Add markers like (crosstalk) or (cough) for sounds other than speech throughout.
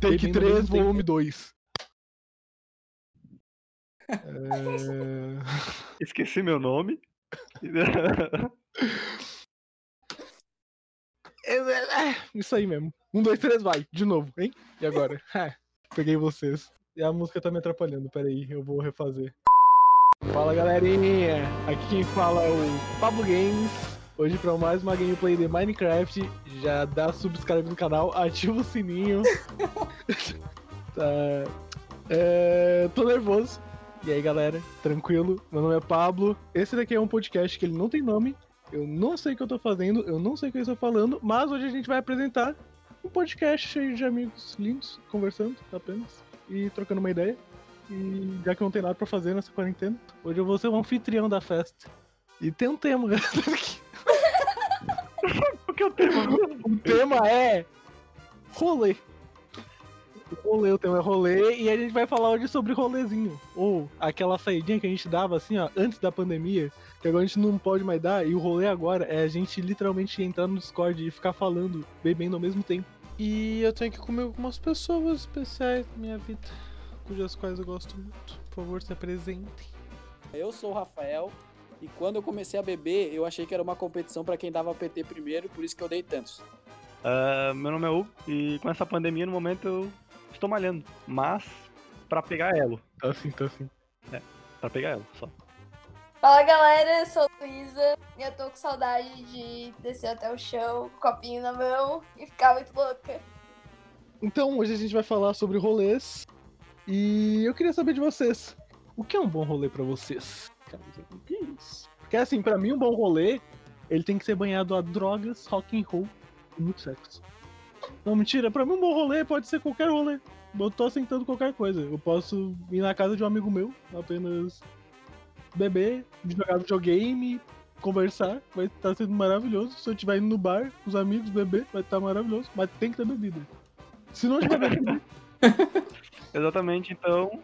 Take Bebendo 3, mesmo tempo. volume 2. É... (laughs) Esqueci meu nome. É, é, é, Isso aí mesmo. Um, dois, três, vai. De novo, hein? E agora? Ha, (laughs) Peguei vocês. E a música tá me atrapalhando. Pera aí, eu vou refazer. Fala galerinha! Aqui quem fala é o Pablo Games. Hoje pra mais uma gameplay de Minecraft. Já dá subscribe no canal, (laughs) ativa o sininho. (laughs) tá. É, tô nervoso. E aí galera, tranquilo? Meu nome é Pablo. Esse daqui é um podcast que ele não tem nome. Eu não sei o que eu tô fazendo, eu não sei o que eu estou falando, mas hoje a gente vai apresentar um podcast cheio de amigos lindos, conversando apenas e trocando uma ideia. E já que não tem nada pra fazer nessa quarentena, hoje eu vou ser o anfitrião da festa. E tem um tema, (laughs) galera. Que eu tenho? O tema é rolê. O rolê, o tema é rolê, e a gente vai falar hoje sobre rolezinho. Ou aquela saidinha que a gente dava assim, ó, antes da pandemia, que agora a gente não pode mais dar, e o rolê agora é a gente literalmente entrar no Discord e ficar falando, bebendo ao mesmo tempo. E eu tenho que comer algumas pessoas especiais na minha vida, cujas quais eu gosto muito. Por favor, se apresentem. Eu sou o Rafael e quando eu comecei a beber, eu achei que era uma competição pra quem dava PT primeiro, por isso que eu dei tantos. Ah, meu nome é Hugo e com essa pandemia no momento eu estou malhando. Mas pra pegar elo. Tá assim, tá assim. Pra pegar elo, só. Fala galera, eu sou a Luísa e eu tô com saudade de descer até o chão, copinho na mão e ficar muito louca. Então, hoje a gente vai falar sobre rolês. E eu queria saber de vocês. O que é um bom rolê pra vocês? Cara, o que é isso? Porque assim, pra mim um bom rolê, ele tem que ser banhado a drogas, rock and roll e muito sexo. Não, mentira, pra mim um bom rolê pode ser qualquer rolê. Eu tô aceitando qualquer coisa. Eu posso ir na casa de um amigo meu, apenas beber, jogar videogame, conversar, vai estar sendo maravilhoso. Se eu estiver indo no bar com os amigos, beber, vai estar maravilhoso. Mas tem que ter bebida. Se não tiver bebida, (laughs) Exatamente, então,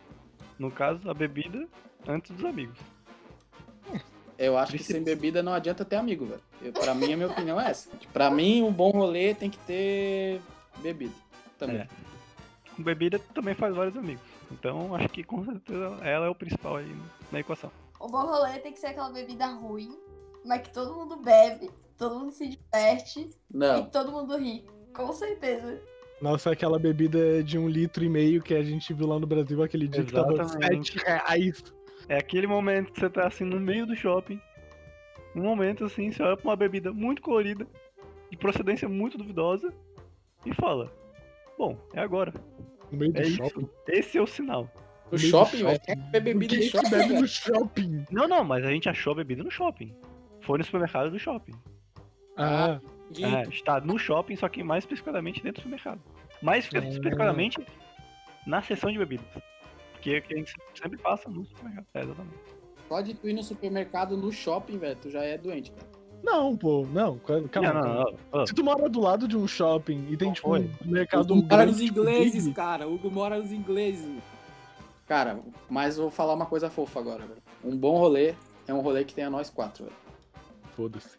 no caso, a bebida antes dos amigos. Eu acho que sem bebida não adianta ter amigo, velho. Pra mim, a minha opinião é essa. Pra mim, um bom rolê tem que ter bebida. Também. É. Com bebida também faz vários amigos. Então acho que com certeza ela é o principal aí na equação. O bom rolê tem que ser aquela bebida ruim, mas que todo mundo bebe, todo mundo se diverte e Não, todo mundo ri. Com certeza. Nossa, aquela bebida de um litro e meio que a gente viu lá no Brasil aquele dia que tava Exatamente. 7 reais. É aquele momento que você tá assim no meio do shopping. Um momento assim, você olha pra uma bebida muito colorida, de procedência muito duvidosa, e fala: Bom, é agora. No meio do É shopping. isso. Esse é o sinal. no shopping, velho. shopping. O bebida shopping, bebe no shopping? Não, não, mas a gente achou a bebida no shopping. Foi no supermercado do shopping. Ah, De- É, está no shopping, só que mais especificamente dentro do supermercado. Mais Ah. especificadamente na seção de bebidas. Porque é que a gente sempre passa no supermercado. É, exatamente. Só de tu ir no supermercado, no shopping, velho, tu já é doente, cara. não, pô, não, calma. Não, não, não, Se tu mora do lado de um shopping e tem, tipo, foi. um mercado Hugo mora grande, nos tipo, ingleses, Big, cara. Hugo mora nos ingleses. Cara, mas vou falar uma coisa fofa agora, velho. Um bom rolê é um rolê que tenha nós quatro, velho. Foda-se.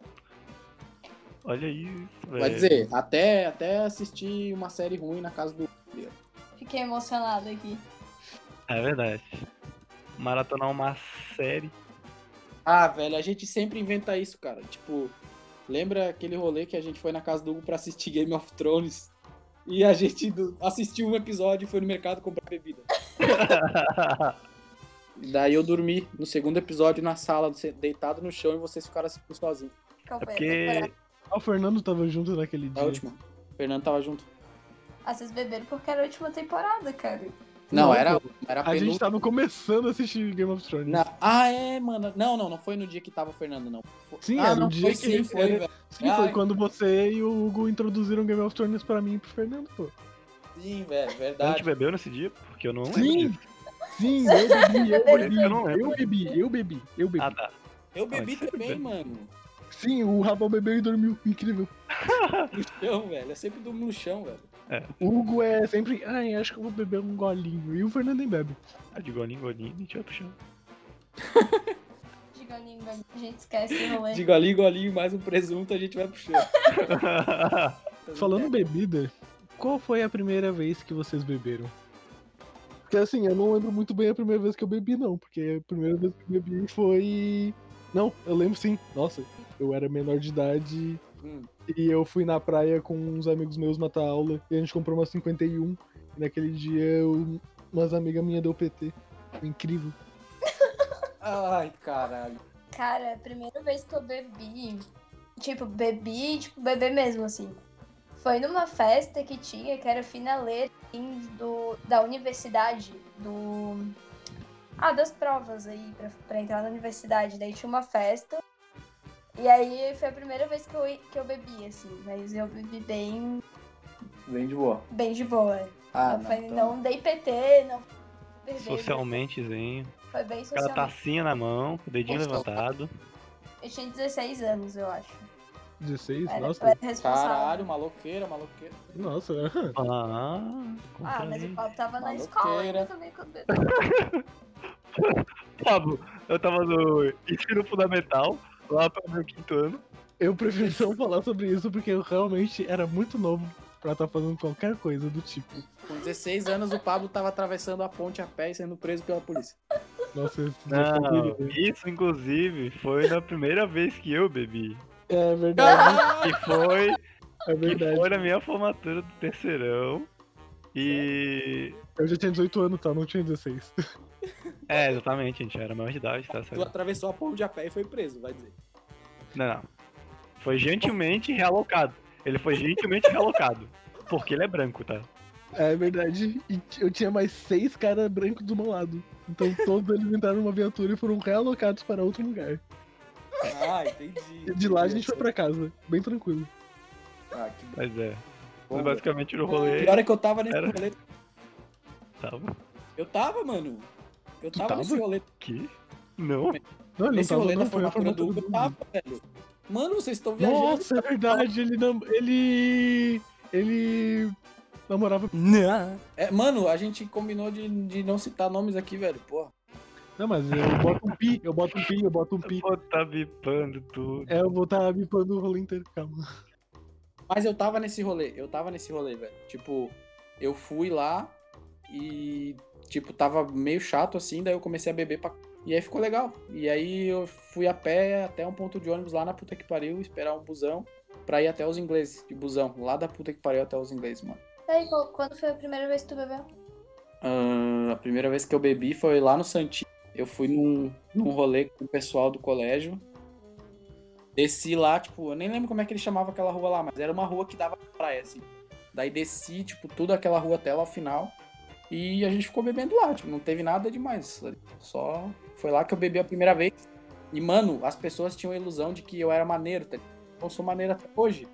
Olha isso, velho. Vai dizer, até, até assistir uma série ruim na casa do. Fiquei emocionada aqui. É verdade. Maratonar uma série. Ah, velho, a gente sempre inventa isso, cara. Tipo, lembra aquele rolê que a gente foi na casa do Hugo pra assistir Game of Thrones? E a gente do- assistiu um episódio e foi no mercado comprar bebida. (laughs) Daí eu dormi no segundo episódio na sala, deitado no chão e vocês ficaram assistindo sozinhos. Qual É foi a porque. Ah, o Fernando tava junto naquele Na dia. última. O Fernando tava junto. Ah, vocês beberam porque era a última temporada, cara. Não, Não, era, era A gente tava começando a assistir Game of Thrones. Na- Ah, é, mano. Não, não, não foi no dia que tava o Fernando, não. Foi- Sim, ah, era não o dia foi que sim, ele- foi, era- velho. Sim, foi Ai. quando você e o Hugo introduziram Game of Thrones pra mim e pro Fernando, pô. Sim, velho, A gente verdade. bebeu nesse dia? Porque eu não lembro. Sim, disso. sim, eu bebi, eu bebi, Eu não lembro. eu bebi, eu bebi, eu bebi. Ah, tá. Eu bebi Não, é também, mano. Sim, o Rafael bebeu e dormiu, incrível. No chão, velho. Eu sempre durmo no chão, velho. O Hugo é sempre, ai, acho que eu vou beber um golinho. E o Fernando nem bebe. Ah, de golinho, golinho, a gente vai pro chão. De golinho, golinho. A gente esquece o rolê. De golinho, golinho, mais um presunto, a gente vai pro chão. (laughs) Falando bebida, qual foi a primeira vez que vocês beberam? Porque assim, eu não lembro muito bem a primeira vez que eu bebi, não. Porque a primeira vez que eu bebi foi. Não, eu lembro sim. Nossa, eu era menor de idade Hum. e eu fui na praia com uns amigos meus matar aula e a gente comprou uma 51. E naquele dia eu, umas amigas minhas deu PT. Foi incrível. (laughs) Ai, caralho. Cara, a primeira vez que eu bebi, tipo, bebi, tipo, beber mesmo, assim. Foi numa festa que tinha, que era finaleira assim, do, da universidade, do. Ah, das provas aí, pra, pra entrar na universidade. Daí tinha uma festa. E aí foi a primeira vez que eu, que eu bebi, assim. Mas eu bebi bem, Vem de boa. bem de boa. Ah, não, foi, então- não dei PT, não. bebi, Socialmentezinho. Foi bem Aquela socialmente. tacinha na mão, com o dedinho Nossa. levantado. Eu tinha 16 anos, eu acho. 16? Era, eu Nossa. era. Caralho, maloqueira, maloqueira. Nossa. Ah, (laughs) Ah, mas o. Paulo tava na Maloqueira. escola ainda também quando bebeu. (laughs) Pablo, eu tava no ensino fundamental, lá pro meu quinto ano. Eu prefiro não falar sobre isso porque eu realmente era muito novo pra estar fazendo qualquer coisa do tipo. Com 16 anos, o Pablo tava atravessando a ponte a pé e sendo preso pela polícia. Nossa, eu Não, isso inclusive foi na primeira vez que eu bebi. É verdade, Que foi, é que verdade. foi na minha formatura do terceirão. E. Eu já tinha 18 anos, tá? Não tinha 16. (laughs) É, exatamente, a gente era maior de idade, tá Tu certo? atravessou a ponte a pé e foi preso, vai dizer. Não, não. Foi gentilmente realocado. Ele foi gentilmente realocado. Porque ele é branco, tá? É verdade. E eu tinha mais seis caras brancos do meu lado. Então todos eles entraram numa viatura e foram realocados para outro lugar. Ah, entendi. E de lá a gente foi pra casa, bem tranquilo. Ah, que Mas é. bom. Basicamente no O rolê. pior é que eu tava nesse Era- rolê. Tava Eu tava, mano. Eu tava, tava? nesse rolê. aqui? Não. Não, ele Nesse não tava, rolê não, da formatura do Hugo, eu tava, velho. Mano, vocês estão viajando. Nossa, é verdade, ele não. Ele. Ele. namorava. É, mano, a gente combinou de, de não citar nomes aqui, velho. Porra. Não, mas eu boto um pi, eu boto um pi, eu boto um pi. Pô, tá bipando tudo. É, eu vou estar tá bipando o rolê inteiro, calma. Mas eu tava nesse rolê, eu tava nesse rolê, velho. Tipo, eu fui lá e, tipo, tava meio chato assim, daí eu comecei a beber pra. E aí ficou legal. E aí eu fui a pé até um ponto de ônibus lá na puta que pariu, esperar um busão pra ir até os ingleses de busão. Lá da puta que pariu até os ingleses, mano. E aí, quando foi a primeira vez que tu bebeu? Ah, a primeira vez que eu bebi foi lá no Santinho. Eu fui num, num rolê com o pessoal do colégio. Desci lá, tipo, eu nem lembro como é que ele chamava aquela rua lá, mas era uma rua que dava pra praia, assim. Daí desci, tipo, toda aquela rua até lá ao final. E a gente ficou bebendo lá, tipo, não teve nada demais. Só foi lá que eu bebi a primeira vez. E, mano, as pessoas tinham a ilusão de que eu era maneiro, tá? ligado? Eu sou maneiro até hoje.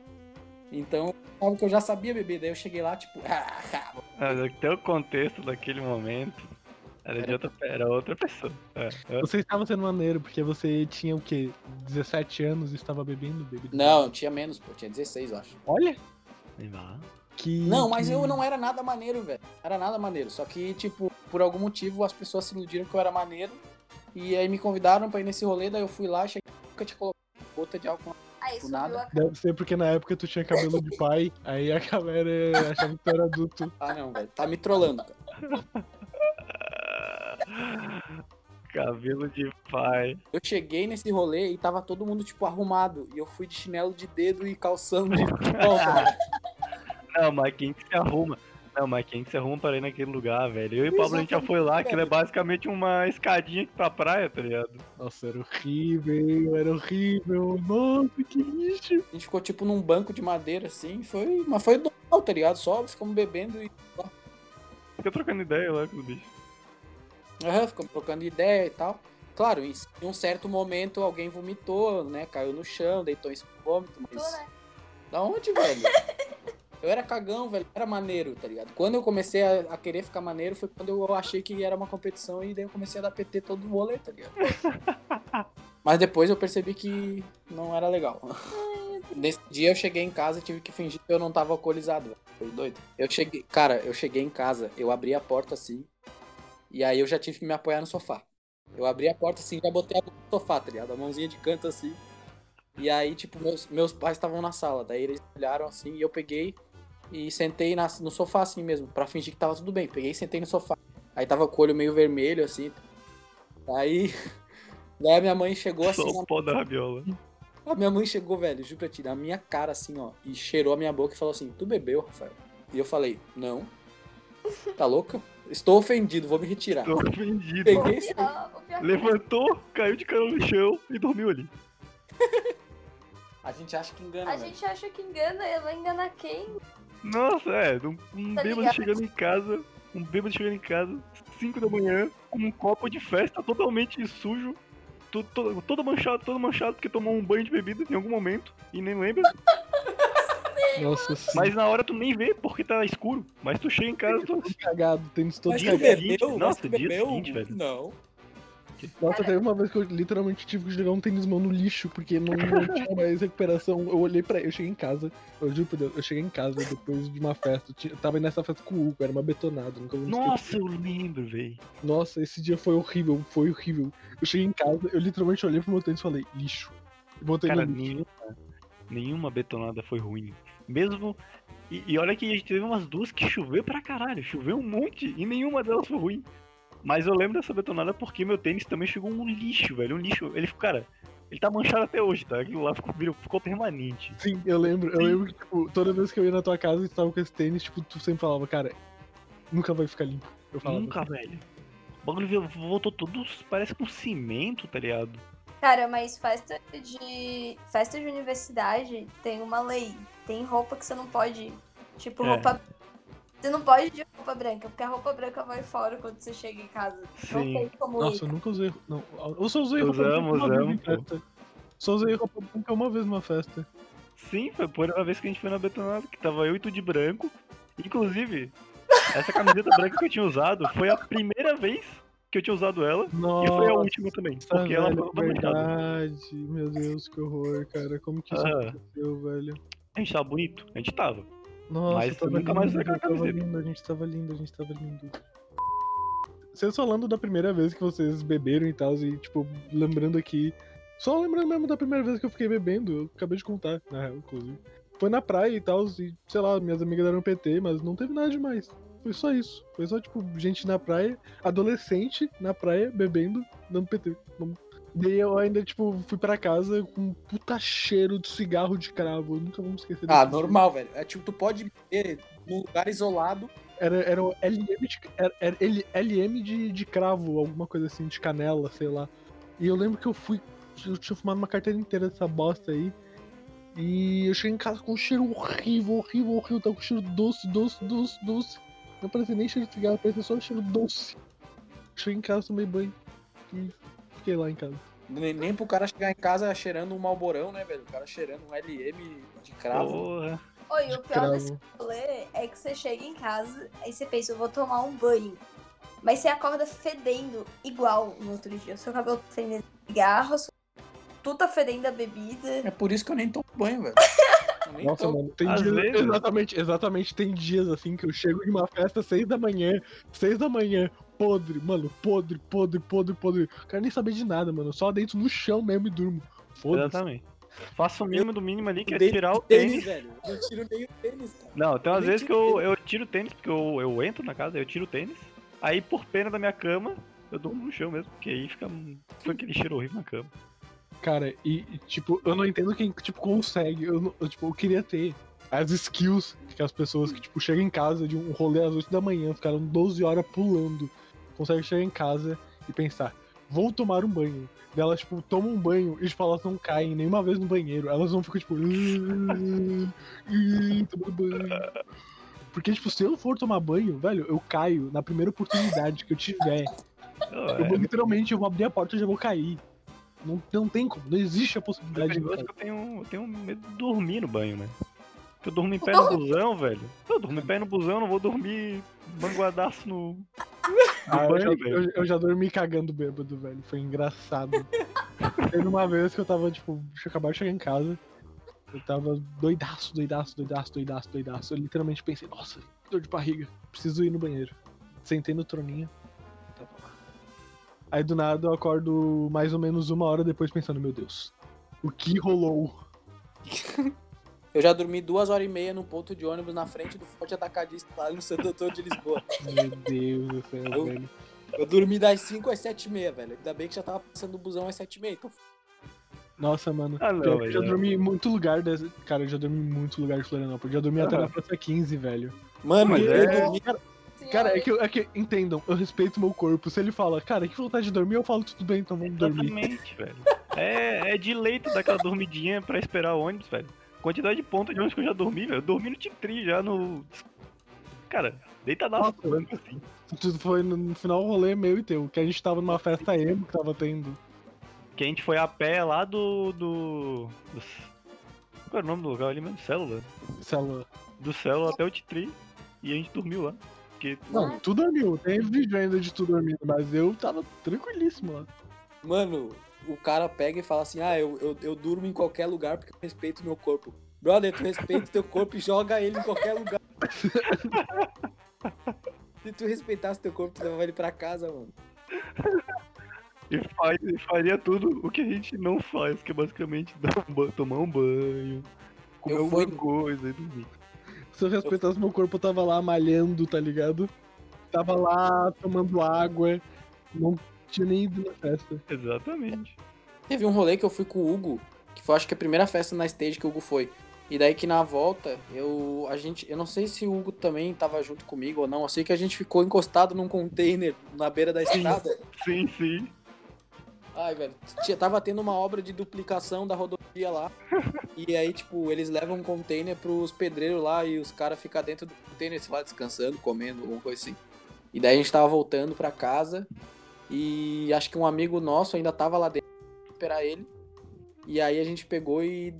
Então, sabe que eu já sabia beber. Daí eu cheguei lá, tipo, (laughs) até o contexto daquele momento era de outra, era outra pessoa. É, é. Você estava sendo maneiro, porque você tinha o quê? 17 anos e estava bebendo bebida? Não, tinha menos, pô. Tinha 16, eu acho. Olha! Que. Não, mas que- eu não era nada maneiro, velho. Era nada maneiro. Só que, tipo, por algum motivo as pessoas se iludiram que eu era maneiro. E aí me convidaram pra ir nesse rolê, daí eu fui lá, cheguei, nunca tinha colocado gota de álcool. Aí nada. a Deve ser porque na época tu tinha cabelo de pai, aí a galera achava que tu era adulto. Ah, não, velho. Tá me trollando, cara. Cabelo de pai. Eu cheguei nesse rolê e tava todo mundo, tipo, arrumado. E eu fui de chinelo de dedo e calção de futebol. (laughs) Não, mas quem que se arruma? Não, mas quem que se arruma para ir naquele lugar, velho? Eu e o Pablo a gente já foi lá, aquilo é basicamente uma escadinha pra praia, tá ligado? Nossa, era horrível, era horrível. Nossa, que lixo. A gente ficou, tipo, num banco de madeira, assim. Foi... Mas foi normal, tá ligado? Só ficamos bebendo e Fica trocando ideia lá com os bichos. Aham, ficamos trocando ideia e tal. Claro, em um certo momento alguém vomitou, né? Caiu no chão, deitou em vômito, mas. né? Da onde, velho? (laughs) Eu era cagão, velho. Era maneiro, tá ligado? Quando eu comecei a, a querer ficar maneiro foi quando eu achei que era uma competição e daí eu comecei a dar PT todo o rolê, tá ligado? (laughs) Mas depois eu percebi que não era legal. (laughs) Nesse dia eu cheguei em casa e tive que fingir que eu não tava alcoolizado. Foi doido. Eu cheguei, cara, eu cheguei em casa, eu abri a porta assim, e aí eu já tive que me apoiar no sofá. Eu abri a porta assim, já botei a mão no sofá, tá ligado? A mãozinha de canto assim. E aí, tipo, meus, meus pais estavam na sala. Daí eles olharam assim e eu peguei e sentei na- no sofá assim mesmo, pra fingir que tava tudo bem. Peguei e sentei no sofá. Aí tava com o olho meio vermelho, assim. Aí. (laughs) Daí a minha mãe chegou assim. Só o pó da rabiola. A minha mãe chegou, velho, juro pra ti, na minha cara, assim, ó, e cheirou a minha boca e falou assim: Tu bebeu, Rafael? E eu falei: Não. (laughs) Tá louca? Estou ofendido, vou me retirar. Tô ofendido. Peguei O pior, o pior Levantou, caiu de cara no chão e dormiu ali. A gente acha que engana, A velho. gente acha que engana, ela vai enganar quem? Nossa, é, um, um Tá bêbado ligado? chegando em casa, um bêbado chegando em casa, 5 da manhã, com um copo de festa totalmente sujo, to- to- todo manchado, todo manchado, porque tomou um banho de bebida em algum momento e nem lembra. Nossa, sim. Mas na hora tu nem vê porque tá escuro. Mas tu chega em casa, tu. Todo cagado, tênis todo dia cagado. Mas nossa, dia bebeu? seguinte, velho. Não. Nossa, teve uma vez que eu literalmente tive que jogar um tênis mão no lixo, porque não, não tinha mais recuperação. Eu olhei pra eu cheguei em casa, eu juro por Deus, eu cheguei em casa depois de uma festa. Eu tava nessa festa com o Hugo, era uma betonada, nunca. Nossa, eu lembro, velho. Nossa, esse dia foi horrível, foi horrível. Eu cheguei em casa, eu literalmente olhei pro meu tênis e falei, lixo. E botei Cara, no lixo. nenhuma, nenhuma betonada foi ruim. Mesmo. E, e olha que a gente teve umas duas que choveu pra caralho. Choveu um monte e nenhuma delas foi ruim. Mas eu lembro dessa betonada porque meu tênis também chegou um lixo, velho. Um lixo. Ele ficou, cara, ele tá manchado até hoje, tá? Aquilo lá ficou, virou- ficou permanente. Sim, eu lembro, eu Sim. lembro que, tipo, toda vez que eu ia na tua casa e tu tava com esse tênis, tipo, tu sempre falava, cara, nunca vai ficar limpo. Eu falava. Nunca, velho. O bagulho voltou todo, parece com cimento, tá ligado? Cara, mas festa de. Festa de universidade tem uma lei. Tem roupa que você não pode. Tipo, É. roupa. Você não pode ir de roupa branca, porque a roupa branca vai fora quando você chega em casa. Não Sim. tem como Nossa, ir. eu nunca usei. Não, eu só usei roupa Usamos, branca uma vez usamos, festa. Só usei roupa branca uma vez numa festa. Sim, foi a primeira vez que a gente foi na betonada, que tava eu e tu de branco. Inclusive, essa camiseta branca que eu tinha usado foi a primeira vez que eu tinha usado ela. Nossa, E foi a última também, porque ela velho, foi manchada. verdade. Meu Deus, que horror, cara. Como que isso Ah. aconteceu, velho? A gente tava bonito, a gente tava. Nossa, Mas tava nunca mais lindo, usei aquela tava camiseta. lindo, a gente tava lindo, a gente tava lindo. Vocês falando da primeira vez que vocês beberam e tal, e tipo, lembrando aqui. Só lembrando mesmo da primeira vez que eu fiquei bebendo, eu acabei de contar, na real, inclusive. Foi na praia e tal, e sei lá, minhas amigas deram PT, mas não teve nada demais. Foi só isso. Foi só, tipo, gente na praia, adolescente na praia, bebendo, dando PT. Não- Daí eu ainda, tipo, fui pra casa com um puta cheiro de cigarro de cravo. Eu nunca vou me esquecer Ah, desse normal, velho. É tipo, tu pode beber num lugar isolado. Era, era o LM, de, era, era LM de, de cravo, alguma coisa assim, de canela, sei lá. E eu lembro que eu fui. Eu tinha fumado uma carteira inteira dessa bosta aí. E eu cheguei em casa com um cheiro horrível, horrível, horrível. Tava com cheiro doce, doce, doce, doce. Não parecia nem cheiro de cigarro, parecia só um cheiro doce. Cheguei em casa, tomei banho. E fiquei lá em casa. Nem, nem pro cara chegar em casa cheirando um malborão, né, velho? O cara cheirando um LM de cravo. Porra. Oi, o pior desse Cravo. rolê é que você chega em casa, aí você pensa, eu vou tomar um banho. Mas você acorda fedendo igual no outro dia. Seu cabelo tá fedendo de cigarro, sua- tu tá fedendo a bebida. É por isso que eu nem tomo banho, velho. (laughs) Nossa, mano, tem Às dias. vezes- Exatamente, exatamente. Tem dias assim que eu chego de uma festa seis da manhã, seis da manhã, podre, mano, podre, podre, podre, podre. Quero nem saber de nada, mano. Só deito no chão mesmo e durmo. Foda-se. Exatamente. Faça o mínimo do mínimo ali, que é tirar o tênis, tênis. velho. Eu não tiro nem o tênis, cara. Não, tem umas vezes que eu, eu tiro o tênis, porque eu, eu entro na casa, eu tiro o tênis. Aí, por pena da minha cama, eu durmo no chão mesmo, porque aí fica, fica aquele cheiro horrível na cama. Cara, e, e, tipo, eu não entendo quem, tipo, consegue. Eu, não- eu, tipo, eu queria ter as skills que as pessoas que, tipo, chegam em casa de um rolê às 8 da manhã, ficaram 12 horas pulando, conseguem chegar em casa e pensar, vou tomar um banho. Daí Elas, tipo, tomam um banho e, tipo, elas não caem nenhuma vez no banheiro. Elas não ficam, tipo, "Ah, ah, tomando banho. Porque, tipo, se eu for tomar banho, velho, eu caio na primeira oportunidade que eu tiver. Não, Eu é, vou, literalmente, eu vou abrir a porta e já vou cair. Não, não tem como, não existe a é possibilidade de eu cair. que eu tenho, eu tenho medo de dormir no banho, né? Porque eu durmo em pé no busão, velho. Eu durmo em pé no busão, eu não vou dormir banguadaço no. Ah, eu, eu- eu já dormi cagando bêbado, velho. Foi engraçado. (laughs) Teve uma vez que eu tava, tipo, tinha acabado de chegar em casa. Eu tava doidaço, doidaço, doidaço, doidaço, doidaço. Eu literalmente pensei, nossa, dor de barriga. Preciso ir no banheiro. Sentei no troninho. Tava lá. Aí do nada eu acordo mais ou menos uma hora depois pensando, meu Deus, o que rolou? (laughs) Eu já dormi duas horas e meia num ponto de ônibus na frente do Forte Atacadista lá no Santo Antônio de Lisboa. (laughs) Meu Deus do céu, Eu- velho. Eu dormi das 5 às 7 e meia, velho. Ainda bem que já tava passando o busão às 7 e meia. Então, Nossa, mano. Ah, não, eu já não. dormi em muito lugar. Desse... Cara, eu já dormi em muito lugar de Florianópolis. Já dormi até Aham. na Praça 15, velho. mano, Mas eu é- dormi. Cara, cara, é, que, eu- é que, entendam, eu respeito meu corpo. Se ele fala, cara, que vontade de dormir, eu falo, tudo bem, então vamos dormir. Exatamente, velho. É, é de leito daquela dormidinha pra esperar o ônibus, velho. Quantidade de ponta de ônibus que eu já dormi, velho. Eu dormi no Titri já no. Cara, Nossa. no banco, assim. Tudo foi no, final o rolê meu e teu, que a gente tava numa festa emo que tava tendo. Que a gente foi a pé lá do. do. do... Qual era o nome do lugar ali mesmo? Célula? Célula. Do Célula até o Titri. E a gente dormiu lá. Porque. Não, tu dormiu. Tem vídeo ainda de tu dormindo, mas eu tava tranquilíssimo lá. Mano, o cara pega e fala assim: Ah, eu, eu, eu durmo em qualquer lugar porque eu respeito meu corpo. Brother, tu respeita teu corpo e joga ele em qualquer lugar. Se tu respeitasse teu corpo, tu levava ele pra casa, mano. E faz, e faria tudo o que a gente não faz, que é basicamente dar um tomar um banho, comer Eu alguma fui- coisa e dormir. Se eu respeitasse meu corpo, eu tava lá malhando, tá ligado? Tava lá tomando água. Não tinha nem ido na festa. Exatamente. Teve um rolê que eu fui com o Hugo, que foi acho que a primeira festa na stage que o Hugo foi. E daí que na volta, eu a gente, eu não sei se o Hugo também tava junto comigo ou não, eu sei que a gente ficou encostado num container na beira da estrada. Sim, sim. Ai, velho, tava tendo uma obra de duplicação da rodovia lá. E aí, tipo, eles levam um container pros pedreiros lá e os caras ficam dentro do container, sei lá, descansando, comendo, alguma coisa assim. E daí a gente tava voltando pra casa e acho que um amigo nosso ainda tava lá dentro pra esperar ele. E aí a gente pegou e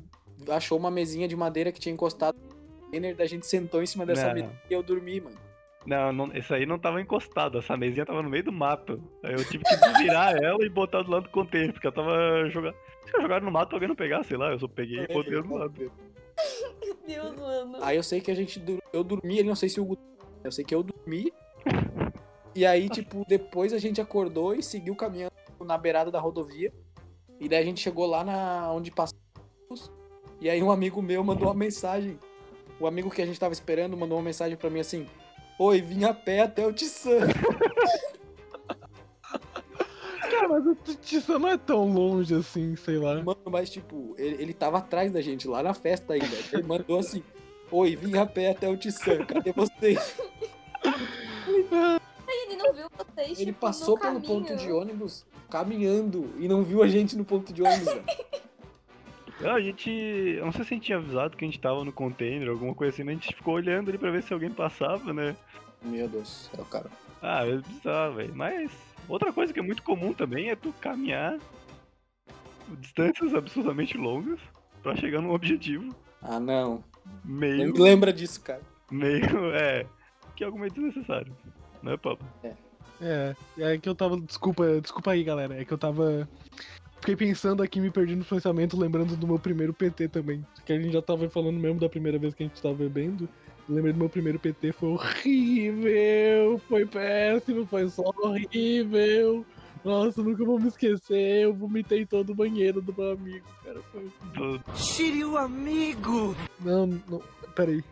achou uma mesinha de madeira que tinha encostado no a gente sentou em cima dessa Não. mesa e eu dormi, mano. Não, não, esse aí não tava encostado, essa mesinha tava no meio do mato. Aí eu tive que desvirar (laughs) ela e botar do lado do container, porque ela tava jogando. Se eu jogar no mato, alguém não pegar, sei lá, eu só peguei e botei do lado. Meu Deus, mano. Aí eu sei que a gente. Eu dormi, ele não sei se o. Eu sei que eu dormi. E aí, tipo, depois a gente acordou e seguiu caminhando na beirada da rodovia. E daí a gente chegou lá na onde passamos. E aí um amigo meu mandou uma mensagem. O amigo que a gente tava esperando mandou uma mensagem pra mim assim: Oi, vim a pé até o Tissan. (laughs) Cara, mas o Tissan não é tão longe assim, sei lá. Mano, mas tipo, ele, ele tava atrás da gente, lá na festa ainda. Ele mandou assim: Oi, vim a pé até o Tissan. Cadê vocês? (laughs) Ele não viu vocês, Ele tipo, passou no pelo caminho. ponto de ônibus caminhando e não viu a gente no ponto de ônibus, velho. (laughs) Não, a gente. Eu não sei se a gente tinha avisado que a gente tava no container, alguma coisa assim, mas a gente ficou olhando ali pra ver se alguém passava, né? Meu Deus do céu, cara. Ah, é bizarro, velho. Mas outra coisa que é muito comum também é tu caminhar distâncias absurdamente longas pra chegar num objetivo Ah, não. Não meio. me lembra disso, cara. meio. (laughs) É. Que é algo meio desnecessário. Não é, Pablo? É, é que eu tava. Desculpa, desculpa aí, galera. É que eu tava. Fiquei pensando aqui, me perdi no pensamento, lembrando do meu primeiro PT também. Que a gente já tava falando mesmo da primeira vez que a gente tava bebendo. Eu lembrei do meu primeiro PT, foi horrível, foi péssimo, foi só horrível. Nossa, nunca vou me esquecer. Eu vomitei todo o banheiro do meu amigo, cara. Foi o amigo! Não, não. Peraí.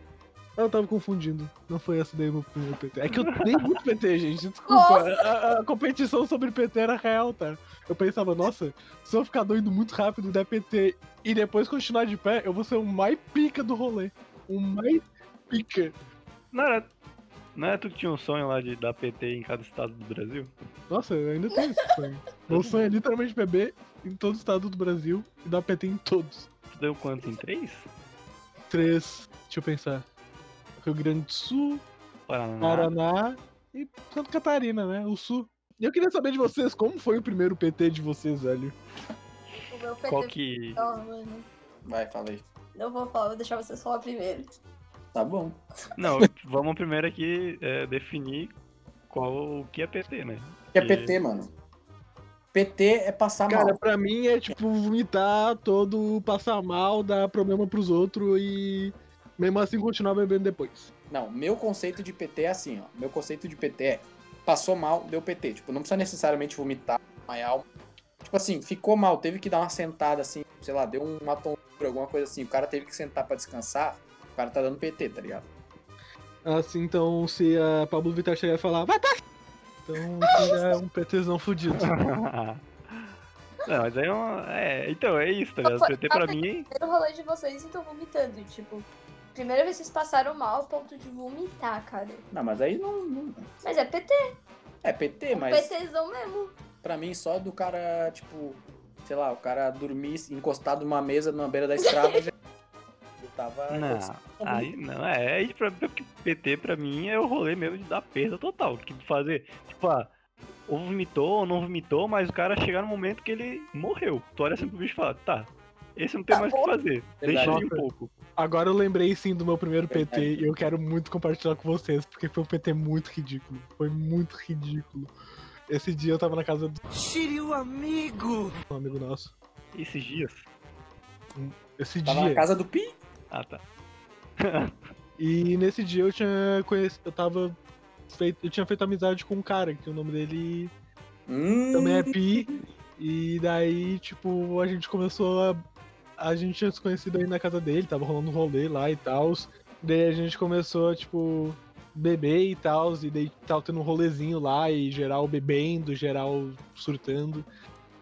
Eu tava confundindo. Não foi essa daí o meu primeiro PT. É que eu dei muito PT, gente. Desculpa. A, a competição sobre PT era real, tá? Eu pensava, nossa, se eu ficar doido muito rápido e der PT e depois continuar de pé, eu vou ser o mais pica do rolê. O mais pica. Não era. Não era tu que tinha um sonho lá de dar PT em cada estado do Brasil? Nossa, eu ainda tenho esse sonho. (laughs) Meu sonho é literalmente beber em todo estado do Brasil e dar PT em todos. Tu deu quantos em três? Três. Deixa eu pensar. Rio Grande do Sul, Paraná. Paraná e Santa Catarina, né? O Sul. E eu queria saber de vocês, como foi o primeiro PT de vocês, velho? O meu PT Qual que. Ó, mano. Vai, fala aí. Não vou falar, vou deixar vocês falar primeiro. Tá bom. Não, vamos primeiro aqui é, definir qual o que é PT, né? O que é E- PT, mano? PT é passar Cara, mal. pra mim é tipo vomitar todo, passar mal, dar problema pros outros e mesmo assim continuar bebendo depois. Não, meu conceito de PT é assim, ó. Meu conceito de PT é passou mal, deu PT. Tipo, não precisa necessariamente vomitar, desmaiar. Tipo assim, ficou mal, teve que dar uma sentada assim, sei lá, deu uma tontura, alguma coisa assim. O cara teve que sentar pra descansar. O cara tá dando PT, tá ligado? Assim, então, se a Pablo Vittar chegar e falar, vai tá. Então, é um PTzão fudido. (laughs) Não, mas aí é, uma... é, então, é isso, tá ligado? PT pra mim, Primeiro rolê de vocês e tô vomitando. Tipo, primeira vez que vocês passaram mal a ponto de vomitar, cara. Não, mas aí não. não- Mas é PT, É PT, um mas PTzão mesmo. pra mim só do cara, tipo, sei lá, o cara dormir encostado numa mesa na beira da estrada (laughs) já. Eu tava. não, aí não, é, aí pra, porque PT pra mim é o rolê mesmo de dar perda total, que fazer, tipo, ah, ou vomitou ou não vomitou, mas o cara chegar no momento que ele morreu. Tu olha assim pro bicho e fala, tá, esse não tem Tá mais o que fazer, deixa ele um pouco. Agora eu lembrei sim do meu primeiro PT e eu quero muito compartilhar com vocês, porque foi um PT muito ridículo. Foi muito ridículo. Esse dia eu tava na casa do Shiryu amigo! um amigo nosso. Esses dias, Esse Tava na dia. casa do Pi. ah tá, (laughs) E nesse dia eu tinha conhecido. Eu tava. Feito, eu tinha feito amizade com um cara, que o nome dele Hum, também é Pi. E daí, tipo, a gente começou a. A gente tinha se conhecido aí na casa dele, tava rolando um rolê lá e tal. Daí a gente começou a, tipo, beber e tal. E daí tava tendo um rolezinho lá e geral bebendo, geral surtando.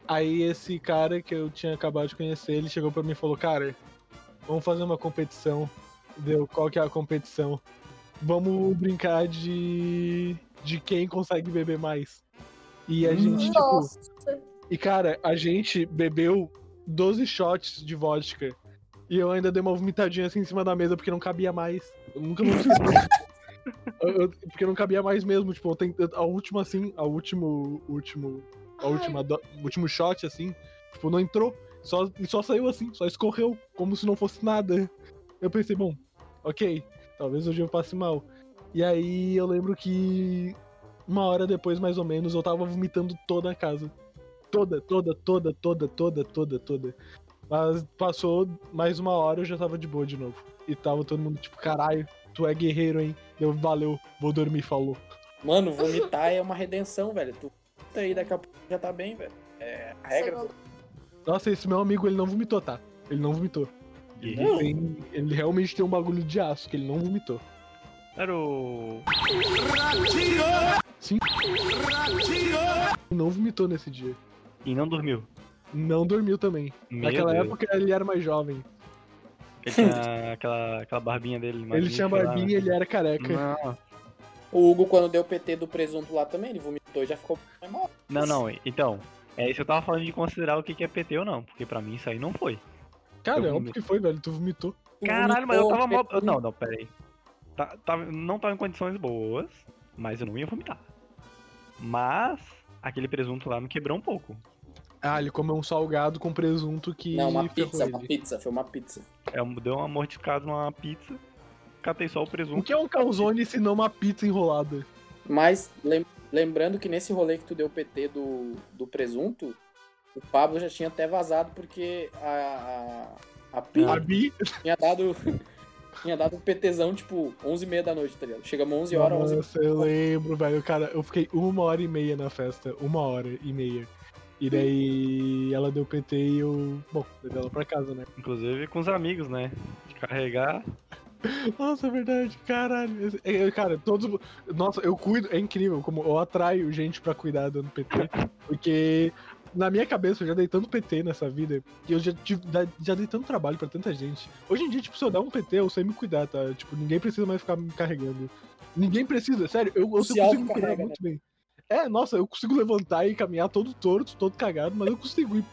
Aí esse cara que eu tinha acabado de conhecer, ele chegou pra mim e falou, cara, vamos fazer uma competição. Deu, qual que é a competição? Vamos brincar de. de quem consegue beber mais. E a gente, tipo. Nossa. E cara, a gente bebeu 12 shots de vodka. E eu ainda dei uma vomitadinha assim em cima da mesa porque não cabia mais. Eu nunca (laughs) esquecer. Eu- porque não cabia mais mesmo, tipo, a última assim, a último, último, a Ai. última, do- último shot assim, tipo, não entrou, só e só saiu assim, só escorreu, como se não fosse nada. Eu pensei, bom, ok, talvez hoje eu passe mal. E aí eu lembro que uma hora depois, mais ou menos, eu tava vomitando toda a casa. Toda, toda, toda, toda, toda, toda, toda. Mas passou mais uma hora eu já tava de boa de novo. E tava todo mundo tipo, caralho, tu é guerreiro, hein? Eu, valeu, vou dormir, falou. Mano, vomitar é uma redenção, velho. Tu vomita aí daqui a pouco já tá bem, velho. É a regra. Nossa, esse meu amigo, ele não vomitou, tá? Ele não vomitou. Ele, guerreiro. tem- ele realmente tem um bagulho de aço, que ele não vomitou. Era o... Ele não vomitou nesse dia. E não dormiu. Não dormiu também. Meu Naquela Deus. época ele era mais jovem. Ele tinha (laughs) aquela, aquela barbinha dele. ele tinha barbinha e ele era careca. Não, O Hugo, quando deu PT do presunto lá também, ele vomitou e já ficou não, não, então. É isso que eu tava falando de considerar o que que é PT ou não, porque pra mim isso aí não foi. Cara, é óbvio vomito. que foi, velho. Tu vomitou. Caralho, mas eu tava mal. Não, não, pera aí. Tá, tava- não tava em condições boas, mas eu não ia vomitar. Mas aquele presunto lá me quebrou um pouco. Ah, ele comeu um salgado com presunto que. Não, uma pizza, ele. uma pizza, foi uma pizza. É, deu uma mordiscada numa pizza, catei só o O presunto. que é um calzone se não uma pizza enrolada? Mas lem- lembrando que nesse rolê que tu deu PT do, do presunto, o Pablo já tinha até vazado porque a, a, a Pi A Bi. tinha dado (laughs) tinha dado um PTzão tipo 11h30 da noite, tá ligado? Chegamos 11 horas, 11 Nossa, eu lembro, velho. Cara, eu fiquei uma hora e meia na festa. Uma hora e meia. E daí ela deu PT e eu. Bom, levei ela pra casa, né? Inclusive com os amigos, né? De carregar. (laughs) Nossa, é verdade, caralho. Esse- é, Cara, todos. Nossa, eu cuido, é incrível como eu atraio gente pra cuidar dando PT. (laughs) Porque na minha cabeça eu já dei tanto PT nessa vida que eu já, tive, já- dei tanto trabalho pra tanta gente. Hoje em dia, tipo, se eu dar um PT, eu sei me cuidar, tá? Tipo, ninguém precisa mais ficar me carregando. Ninguém precisa, sério, eu, eu Se consigo me cuidar muito bem. É, nossa, eu consigo levantar e caminhar todo torto, todo cagado, mas eu consigo ir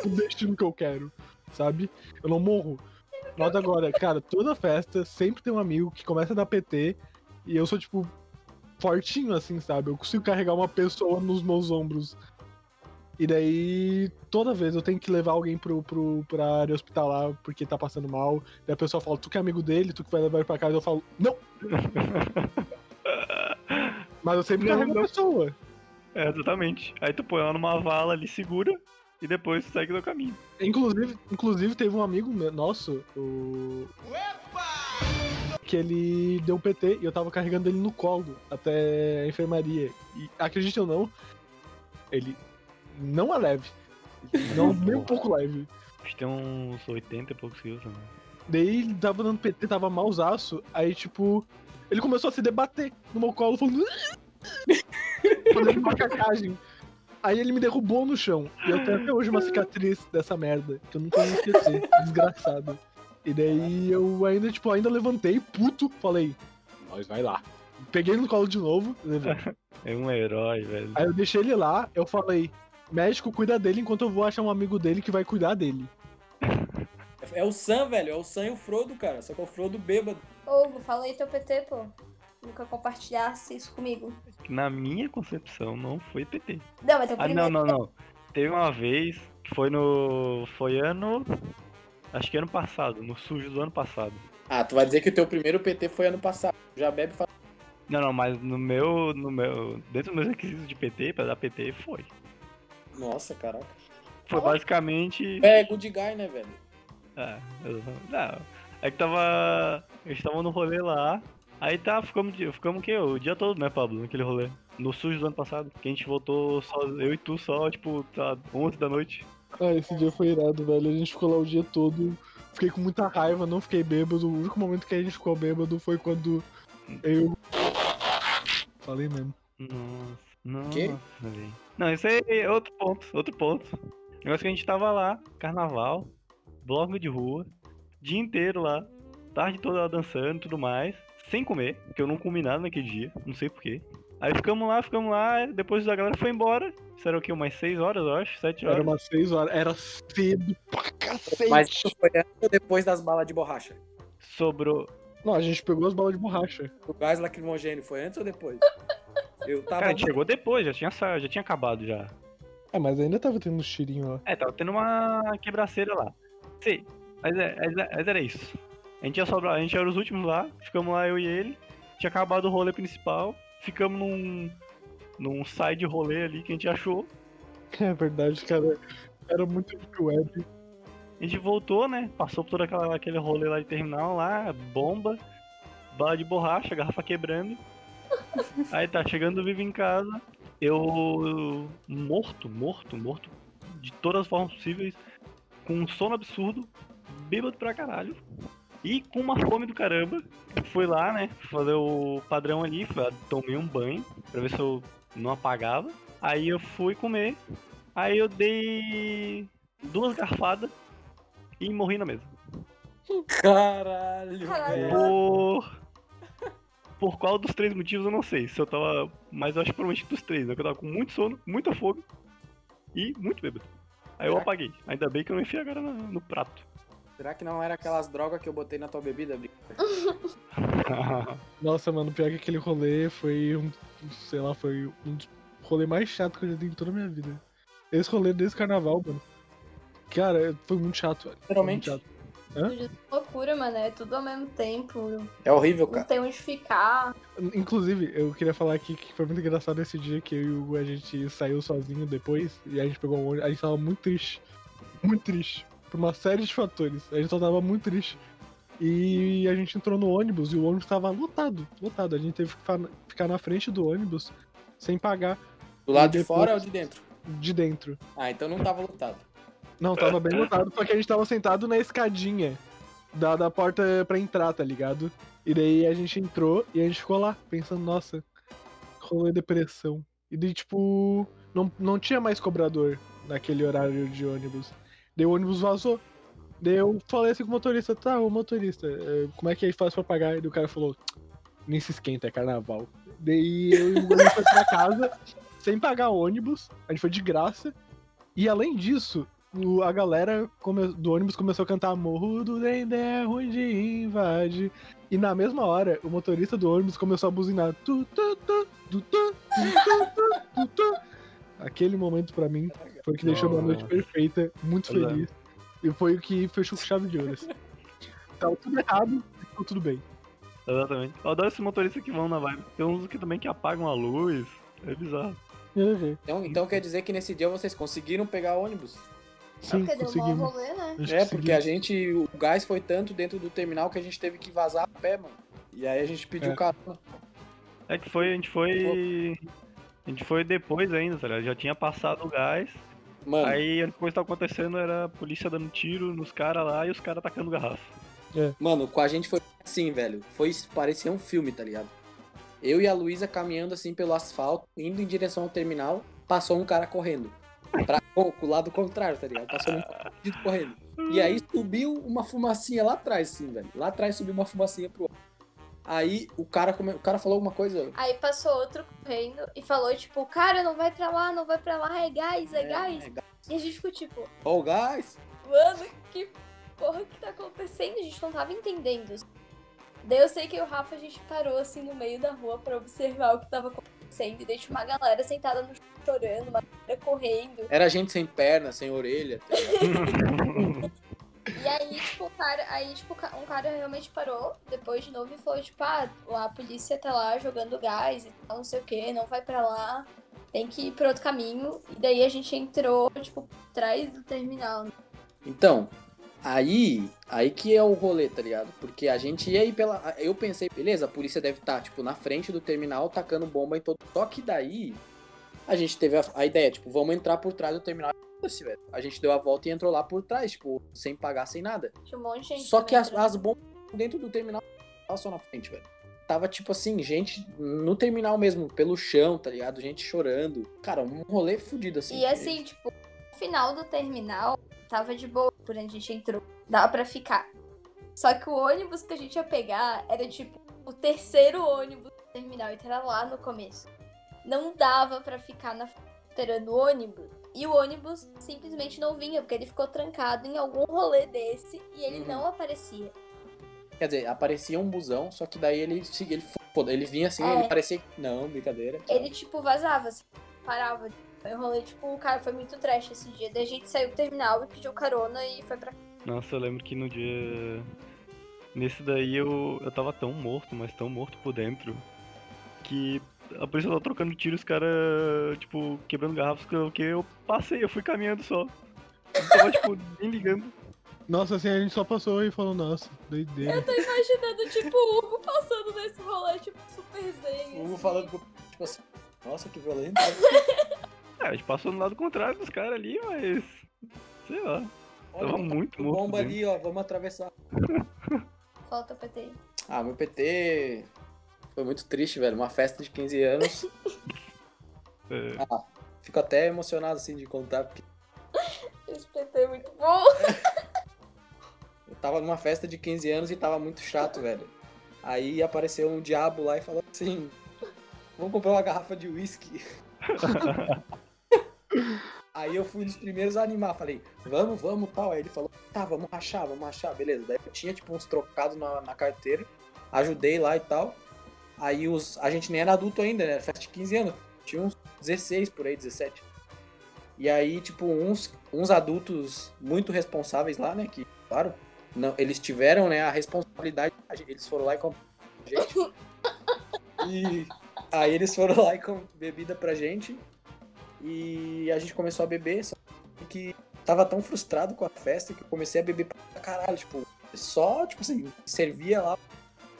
pro destino que eu quero, sabe? Eu não morro. Nota agora, cara, toda festa sempre tem um amigo que começa a dar PT e eu sou, tipo, fortinho assim, sabe? Eu consigo carregar uma pessoa nos meus ombros. E daí, toda vez eu tenho que levar alguém pro, pro, pra área hospitalar porque tá passando mal. Daí a pessoa fala, tu que é amigo dele, tu que vai levar ele pra casa. Eu falo, não! (laughs) Mas eu sempre Não, carrego a pessoa. É, exatamente. Aí tu põe ela numa vala ali, segura, e depois tu segue o caminho. Inclusive, inclusive teve um amigo meu- nosso, o. Que ele deu um PT e eu tava carregando ele no colo até a enfermaria. E acredite ou não, ele não é leve. (laughs) Não, nem um pouco leve. Acho que tem uns 80 e poucos quilos também. Daí ele tava dando PT, tava mausaço, aí tipo, ele começou a se debater no meu colo, falando. Fazendo macacagem. Aí ele me derrubou no chão. E eu tenho até hoje uma cicatriz dessa merda, que eu nunca vou esquecer. Desgraçado. E daí eu ainda, tipo, ainda levantei, puto, falei, nós vai lá. Peguei ele no colo de novo. (laughs) É um herói, velho. Aí eu deixei ele lá, eu falei, médico, cuida dele enquanto eu vou achar um amigo dele que vai cuidar dele. É o Sam, velho. É o Sam e o Frodo, cara. Só que é o Frodo bêbado. Ô, Hugo, fala aí teu PT, pô. Nunca compartilhasse isso comigo. Na minha concepção, não foi PT. Não, mas teu Ah, primeiro. não, não, não. Teve uma vez que foi no. Foi ano. Acho que ano passado, no sujo do ano passado. Ah, tu vai dizer que o teu primeiro PT foi ano passado. Já bebe faz... Não, não, mas no meu. No meu. Dentro dos meus requisitos de PT, pra dar PT, foi. Nossa, caraca. Foi basicamente. É, good guy, né, velho? É, eu- não. É que tava. Eles estavam no rolê lá. Aí tá, ficamos, ficamos o quê? O dia todo, né, Pablo? Naquele rolê. No sujo do ano passado. Que a gente voltou só. Eu e tu só, tipo, tá 11 da noite. Ah, esse dia foi irado, velho. A gente ficou lá o dia todo. Fiquei com muita raiva, não fiquei bêbado. O único momento que a gente ficou bêbado foi quando eu. Falei mesmo. Nossa, nossa, Quê? velho. Não, isso aí é outro ponto, outro ponto. O negócio que a gente tava lá, carnaval, bloco de rua, dia inteiro lá, tarde toda lá dançando e tudo mais, sem comer, porque eu não comi nada naquele dia, não sei porquê. Aí ficamos lá, ficamos lá, depois a galera foi embora. Isso era o quê? Umas 6 horas, eu acho? 7 horas. Era umas 6 horas. Era cedo pra cacete. Mas isso foi antes ou depois das balas de borracha? Sobrou. Não, a gente pegou as balas de borracha. O gás lacrimogênio foi antes ou depois? Eu tava. Cara, a gente chegou depois, já tinha, já tinha acabado já. É, mas ainda tava tendo um cheirinho lá. É, tava tendo uma quebraceira lá. Sei, mas, é, mas, é- mas era isso. A gente ia sobrar, a gente era os últimos lá, ficamos lá eu e ele. Tinha acabado o rolê principal, ficamos num, num side rolê ali que a gente achou. (laughs) É verdade, cara. Era muito web. A gente voltou, né? Passou por todo aquela, aquele rolê lá de terminal lá, bomba, bala de borracha, garrafa quebrando. (laughs) Aí tá, chegando vivo em casa, eu morto, morto, morto, de todas as formas possíveis, com um sono absurdo, bêbado pra caralho, e com uma fome do caramba. Fui lá, né, fazer o padrão ali, tomei um banho, pra ver se eu não apagava. Aí eu fui comer, aí eu dei duas garfadas e morri na mesa. Caralho. Por. Por qual dos três motivos eu não sei. Se eu tava. Mas eu acho que provavelmente dos três. né? que Eu tava com muito sono, muita fome e muito bêbado. Aí eu apaguei. Ainda bem que eu não enfiei a cara no, no prato. Será que não era aquelas drogas que eu botei na tua bebida, Bico? (laughs) Nossa, mano, pior que aquele rolê foi um. Sei lá, foi um dos rolês mais chato que eu já dei em toda a minha vida. Esse rolê desse carnaval, mano. Cara, foi muito chato, velho. Literalmente. chato. Loucura, mano. É tudo ao mesmo tempo. É horrível, Não cara. tem onde ficar. Inclusive, eu queria falar aqui que foi muito engraçado esse dia que eu e o Hugo, a gente saiu sozinho depois e a gente pegou um ônibus. A gente tava muito triste. Muito triste. Por uma série de fatores. A gente só tava muito triste. E a gente entrou no ônibus e o ônibus tava lotado. Lotado. A gente teve que ficar na frente do ônibus sem pagar Do lado de fora ou de dentro? de dentro. Ah, então não tava lotado. Não, tava bem lotado, só que a gente tava sentado na escadinha da, da porta pra entrar, tá ligado? E daí a gente entrou e a gente ficou lá, pensando, nossa, rolê depressão. E daí, tipo, não, não tinha mais cobrador naquele horário de ônibus. Daí o ônibus vazou. Daí eu falei assim com o motorista, tá, ô motorista, eh, como é que aí faz pra pagar? E o cara falou, nem se esquenta, é carnaval. Daí eu e o Gomes foi pra casa, sem pagar ônibus, a gente foi de graça. E além disso, o- a galera come- do ônibus começou a cantar Morro do Dendé, onde invade. E na mesma hora, o motorista do ônibus começou a buzinar. Tu, tu, tu, tu, tu, tu, tu, tu, tu. Aquele momento pra mim foi o que deixou minha noite perfeita, muito é. feliz. E foi o que fechou com chave de ouro. assim. (laughs) Tava tudo errado, ficou tudo bem. Exatamente. Eu adoro esses motoristas que vão na vibe. Tem uns que também que apagam a luz. É bizarro. Uhum. Então, então quer dizer que nesse dia vocês conseguiram pegar ônibus? Sim, Porque deu um conseguimos. rolê, né? É, que porque a gente. O gás foi tanto dentro do terminal que a gente teve que vazar a pé, mano. E aí a gente pediu É. carona. É que foi, a gente foi. A gente foi depois ainda, tá ligado? Já tinha passado o gás. Mano, Aí a coisa que tava acontecendo era a polícia dando tiro nos caras lá e os caras atacando garrafa. Mano, com a gente foi assim, velho. Foi, parecia um filme, tá ligado? Eu e a Luísa caminhando assim pelo asfalto, indo em direção ao terminal, passou um cara correndo. Pra, (laughs) pro lado contrário, tá ligado? Passou um correndo. E aí subiu uma fumacinha lá atrás, assim, velho. Lá atrás subiu uma fumacinha pro alto. Aí o cara, come- o cara falou alguma coisa. Aí passou outro correndo e falou, tipo, cara, não vai pra lá, não vai pra lá, é gás, é, gás. É, E a gente ficou tipo, oh, guys! mano, que porra que tá acontecendo? A gente não tava entendendo. Daí eu sei que o Rafa, a gente parou assim no meio da rua pra observar o que tava acontecendo. E tinha uma galera sentada no chão chorando, uma galera correndo. Era gente sem perna, sem orelha. (laughs) tá? E aí, tipo, o cara, aí, tipo, um cara realmente parou depois de novo e falou, tipo, ah, a polícia tá lá jogando gás e tal, não sei o que, não vai pra lá, tem que ir por outro caminho. E daí a gente entrou, tipo, por trás do terminal. né? Então, aí, aí que é o rolê, tá ligado? Porque a gente ia ir pela. Eu pensei, beleza, a polícia deve estar, tipo, na frente do terminal tacando bomba em todo. Só que daí a gente teve a, a ideia, tipo, vamos entrar por trás do terminal. Foda-se, velho. A gente deu a volta e entrou lá por trás, tipo, sem pagar, sem nada. Tinha um monte de gente. Só que as, entrando. as bombas dentro do terminal passou na frente, velho. Tava tipo assim, gente no terminal mesmo, pelo chão, tá ligado? Gente chorando. Cara, um rolê fudido assim. E assim, tipo, no final do terminal tava de boa por onde a gente entrou. Dava pra ficar. Só que o ônibus que a gente ia pegar era tipo o terceiro ônibus do terminal, então era lá no começo. Não dava pra ficar na esperando o ônibus. E o ônibus simplesmente não vinha, porque ele ficou trancado em algum rolê desse e ele Uhum. não aparecia. Quer dizer, aparecia um busão, só que daí ele ele, ele vinha assim, É. ele parecia. Não, brincadeira. Ele, tipo, vazava, assim, parava. Foi um rolê, tipo, o cara foi muito trash esse dia. Daí a gente saiu do terminal e pediu carona e foi pra Nossa, eu lembro que no dia. Nesse daí eu, eu tava tão morto, mas tão morto por dentro, que a polícia tava trocando tiro, os caras, tipo, quebrando garrafas, que eu, que eu passei, eu fui caminhando só. Eu tava, tipo, nem ligando. Nossa, assim, a gente só passou e falou, nossa, doideira. tô imaginando, tipo, o Hugo passando nesse rolê, tipo, super zen. O Hugo assim. falando, tipo assim, nossa, que violento. (laughs) É, a gente passou no lado contrário dos caras ali, mas. Sei lá. Tava muito o morto. bomba dentro. ali, ó, vamos atravessar. Falta PT. Ah, meu PT foi muito triste, velho. Uma festa de 15 anos. (laughs) É, Ah, fico até emocionado assim de contar, porque Esse PT é muito bom. eu tava numa festa de 15 anos e tava muito chato, velho. Aí apareceu um diabo lá e falou assim: Vamos comprar uma garrafa de uísque. (laughs) Aí eu fui um dos primeiros a animar, falei, vamos, vamos, tal. Aí ele falou, tá, vamos rachar, vamos rachar, beleza. Daí eu tinha, tipo, uns trocados na, na carteira, ajudei lá e tal. Aí os, a gente nem era adulto ainda, né? Era festa de 15 anos. Tinha uns 16 por aí, 17. E aí, tipo, uns, uns adultos muito responsáveis lá, né? Que, claro, não, eles tiveram, né, a responsabilidade. Eles foram lá e compraram pra gente. (laughs) E aí eles foram lá e com bebida pra gente. E a gente começou a beber, só que tava tão frustrado com a festa que eu comecei a beber pra caralho, tipo, só, tipo assim, servia lá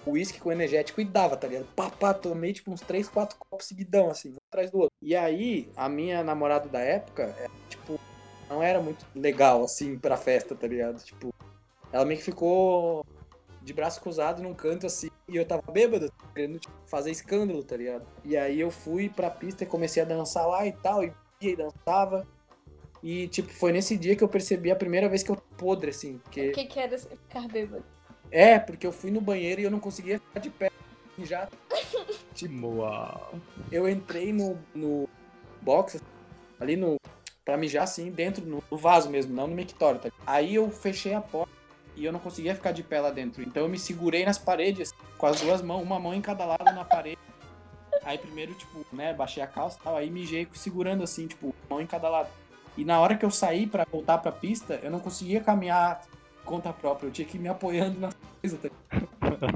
uísque com energético e dava, tá ligado? Pá, pá, tomei tipo uns 3, 4 copos seguidão, assim, um atrás do outro. E aí, a minha namorada da época, é, tipo, não era muito legal, assim, pra festa, tá ligado? Tipo, ela meio que ficou de braço cruzado num canto, assim, e eu tava bêbado, querendo tipo, fazer escândalo, tá ligado? E aí eu fui pra pista e comecei a dançar lá e tal, e, e dançava. E, tipo, foi nesse dia que eu percebi a primeira vez que eu podre, assim, porque... O que que era ficar bêbado? É, porque eu fui no banheiro e eu não conseguia ficar de pé. E já (laughs) Uau. eu entrei no, no box, ali no. Pra mijar assim, dentro no, vaso mesmo, não no mictório. Tá? Aí eu fechei a porta e eu não conseguia ficar de pé lá dentro. Então eu me segurei nas paredes, com as duas mãos, uma mão em cada lado na parede. Aí primeiro, tipo, né, baixei a calça e tal, aí mijei segurando assim, tipo, mão em cada lado. E na hora que eu saí pra voltar pra pista, eu não conseguia caminhar conta própria, eu tinha que ir me apoiando nas tá?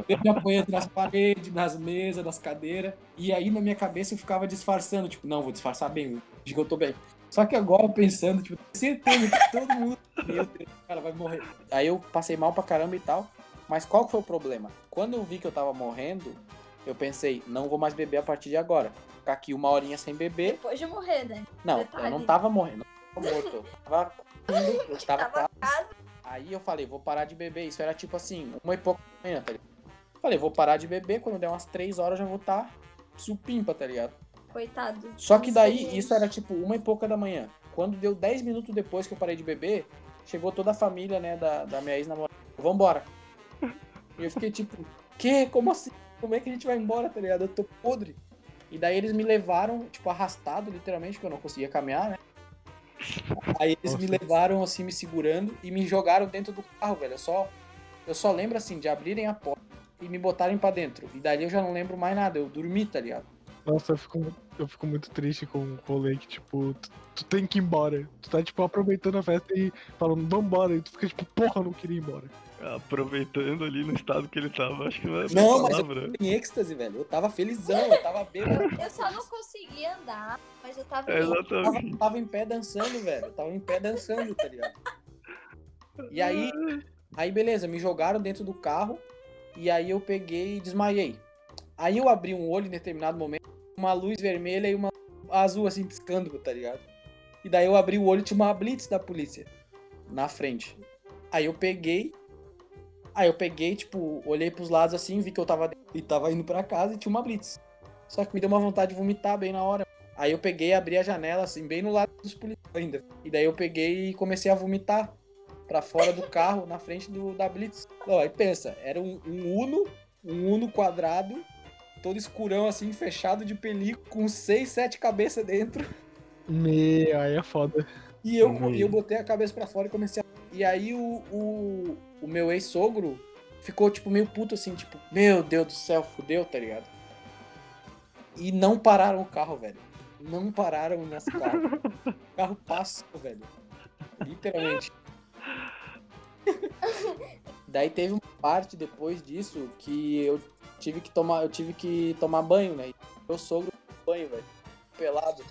Eu me apoiando nas paredes, nas mesas, nas cadeiras. E aí na minha cabeça eu ficava disfarçando, tipo, não, vou disfarçar bem, de que eu tô bem. Só que agora pensando, tipo, certeza que todo mundo, meu Deus, cara, vai morrer. Aí eu passei mal pra caramba e tal. Mas qual que foi o problema? Quando eu vi que eu tava morrendo, eu pensei, não vou mais beber a partir de agora. Ficar aqui uma horinha sem beber. Depois de morrer, né? Não, Detalhe. eu não tava morrendo. morto. Eu tava, (laughs) eu tava Tava. Aí eu falei, vou parar de beber. Isso era tipo assim, uma e pouco da manhã, tá ligado? Falei, vou parar de beber, quando der umas três horas eu já vou estar supimpa, tá ligado? Coitado. Só que daí, isso era tipo uma e pouca da manhã. Quando deu 10 minutos depois que eu parei de beber, chegou toda a família, né, da, da minha ex-namorada. Vambora. E eu fiquei tipo, que? Como assim? Como é que a gente vai embora, tá ligado? Eu tô podre. E daí eles me levaram, tipo, arrastado, literalmente, porque eu não conseguia caminhar, né? Aí eles me levaram, assim, me segurando e me jogaram dentro do carro, velho. Eu só, eu só lembro, assim, de abrirem a porta e me botarem pra dentro. E daí eu já não lembro mais nada. Eu dormi, tá ligado? Nossa, eu fico, eu fico muito triste com o rolê que, tipo, tu, tu tem que ir embora. Tu tá, tipo, aproveitando a festa e falando, vambora. E tu fica, tipo, porra, eu não queria ir embora. Aproveitando ali no estado que ele tava, acho que não é Não, mas eu tava em êxtase, velho. Eu tava felizão, eu tava (laughs) bêbado. Eu só não conseguia andar, mas eu tava. É, bem. Eu tava, exatamente. tava em pé dançando, velho. Eu tava em pé dançando, tá ligado? E aí, aí beleza, me jogaram dentro do carro e aí eu peguei e desmaiei. Aí eu abri um olho em determinado momento, uma luz vermelha e uma azul assim piscando, tá ligado? E daí eu abri o olho e tinha uma blitz da polícia na frente. Aí eu peguei Aí eu peguei, tipo, olhei pros lados assim, vi que eu tava e tava indo pra casa e tinha uma blitz. Só que me deu uma vontade de vomitar bem na hora. Aí eu peguei, abri a janela assim, bem no lado dos policiais ainda. E daí eu peguei e comecei a vomitar pra fora do carro, na frente do da blitz. Não, aí pensa, era um, um Uno, um Uno quadrado, todo escurão assim, fechado de película, com seis, sete cabeças dentro. Meu, aí é foda. E eu, e eu botei a cabeça pra fora e comecei a... E aí o, o, o meu ex-sogro ficou, tipo, meio puto, assim, tipo, meu Deus do céu, fudeu, tá ligado? E não pararam o carro, velho. Não pararam o nosso carro. O carro passou, velho. Literalmente. (laughs) Daí teve uma parte depois disso que eu tive que tomar, eu tive que tomar banho, né? Meu sogro tomou banho, velho. Pelado.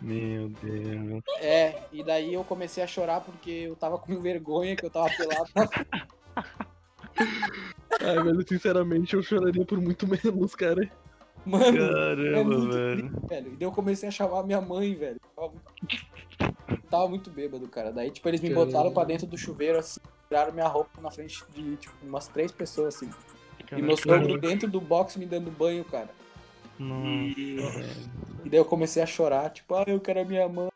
Meu Deus. É, e daí eu comecei a chorar porque eu tava com vergonha que eu tava pelado. (laughs) Ai, velho, sinceramente, eu choraria por muito menos, cara. Mano, é Caramba, muito velho. triste, velho. E daí eu comecei a chamar minha mãe, velho. Tava muito, tava muito bêbado, cara. Daí, tipo, eles me Caramba. botaram pra dentro do chuveiro, assim, tiraram minha roupa na frente de, tipo, umas três pessoas, assim. E meu sogro dentro do box me dando banho, cara. Nossa, E. e daí eu comecei a chorar, tipo, ah, eu quero a minha mãe.